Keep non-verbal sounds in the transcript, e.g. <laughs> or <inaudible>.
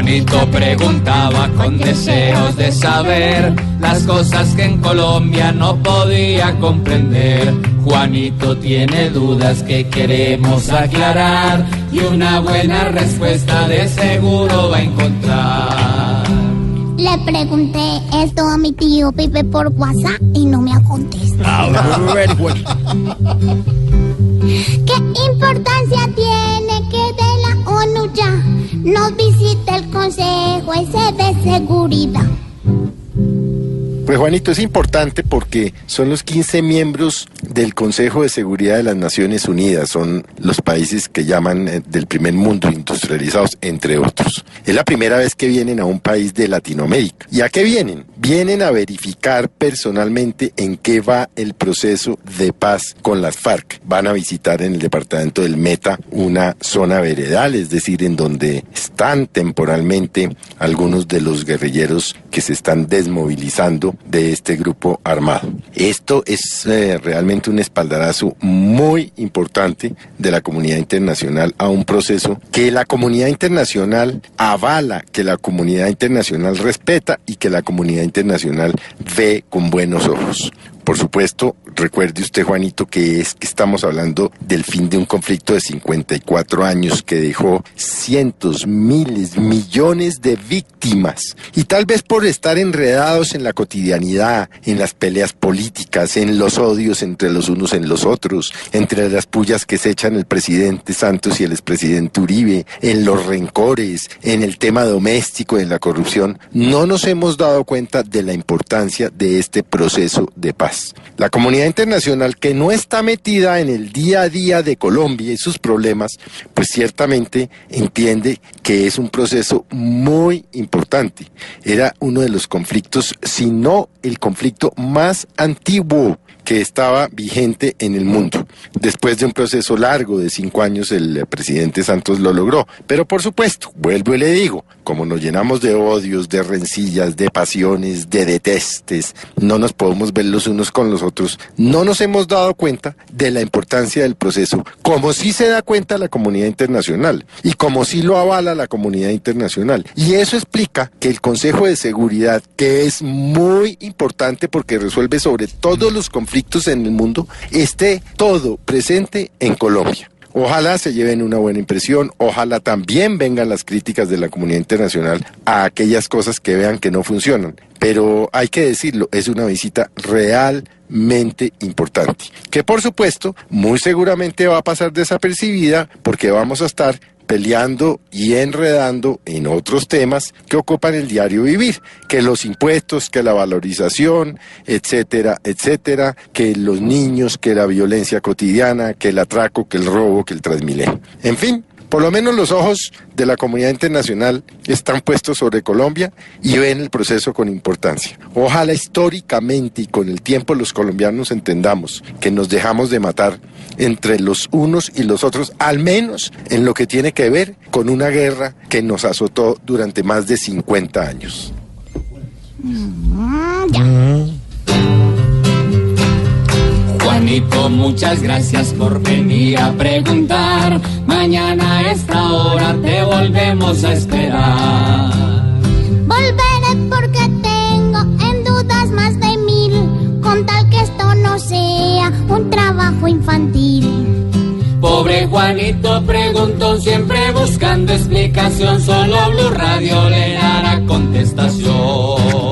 Juanito preguntaba con deseos de saber las cosas que en Colombia no podía comprender. Juanito tiene dudas que queremos aclarar y una buena respuesta de seguro va a encontrar. Le pregunté esto a mi tío Pipe por WhatsApp y no me ha contestado. <laughs> ¿Qué ya nos visite el Consejo ese de Seguridad? Pues Juanito, es importante porque son los 15 miembros del Consejo de Seguridad de las Naciones Unidas, son los países que llaman eh, del primer mundo industrializados, entre otros. Es la primera vez que vienen a un país de Latinoamérica. ¿Y a qué vienen? Vienen a verificar personalmente en qué va el proceso de paz con las FARC. Van a visitar en el departamento del Meta una zona veredal, es decir, en donde están temporalmente algunos de los guerrilleros que se están desmovilizando de este grupo armado. Esto es eh, realmente un espaldarazo muy importante de la comunidad internacional a un proceso que la comunidad internacional avala, que la comunidad internacional respeta y que la comunidad internacional ve con buenos ojos. Por supuesto, recuerde usted, Juanito, que es que estamos hablando del fin de un conflicto de 54 años que dejó cientos, miles, millones de víctimas. Y tal vez por estar enredados en la cotidianidad, en las peleas políticas, en los odios entre los unos en los otros, entre las pullas que se echan el presidente Santos y el expresidente Uribe, en los rencores, en el tema doméstico, en la corrupción, no nos hemos dado cuenta de la importancia de este proceso de paz. La comunidad internacional que no está metida en el día a día de Colombia y sus problemas, pues ciertamente entiende que es un proceso muy importante. Era uno de los conflictos, si no el conflicto más antiguo que estaba vigente en el mundo. Después de un proceso largo de cinco años, el presidente Santos lo logró. Pero por supuesto, vuelvo y le digo, como nos llenamos de odios, de rencillas, de pasiones, de detestes, no nos podemos ver los unos con los otros, no nos hemos dado cuenta de la importancia del proceso, como sí se da cuenta la comunidad internacional y como sí lo avala la comunidad internacional. Y eso explica que el Consejo de Seguridad, que es muy importante porque resuelve sobre todos los conflictos en el mundo, esté todo presente en Colombia. Ojalá se lleven una buena impresión, ojalá también vengan las críticas de la comunidad internacional a aquellas cosas que vean que no funcionan. Pero hay que decirlo, es una visita realmente importante, que por supuesto muy seguramente va a pasar desapercibida porque vamos a estar peleando y enredando en otros temas que ocupan el diario vivir, que los impuestos, que la valorización, etcétera, etcétera, que los niños, que la violencia cotidiana, que el atraco, que el robo, que el transmilenio. En fin, por lo menos los ojos de la comunidad internacional están puestos sobre Colombia y ven el proceso con importancia. Ojalá históricamente y con el tiempo los colombianos entendamos que nos dejamos de matar entre los unos y los otros, al menos en lo que tiene que ver con una guerra que nos azotó durante más de 50 años. Juanito, muchas gracias por venir a preguntar mañana a esta hora te volvemos a esperar. Volveré porque tengo en dudas más de mil, con tal que esto no sea un trabajo infantil. Pobre Juanito preguntó, siempre buscando explicación, solo Blue Radio le dará contestación.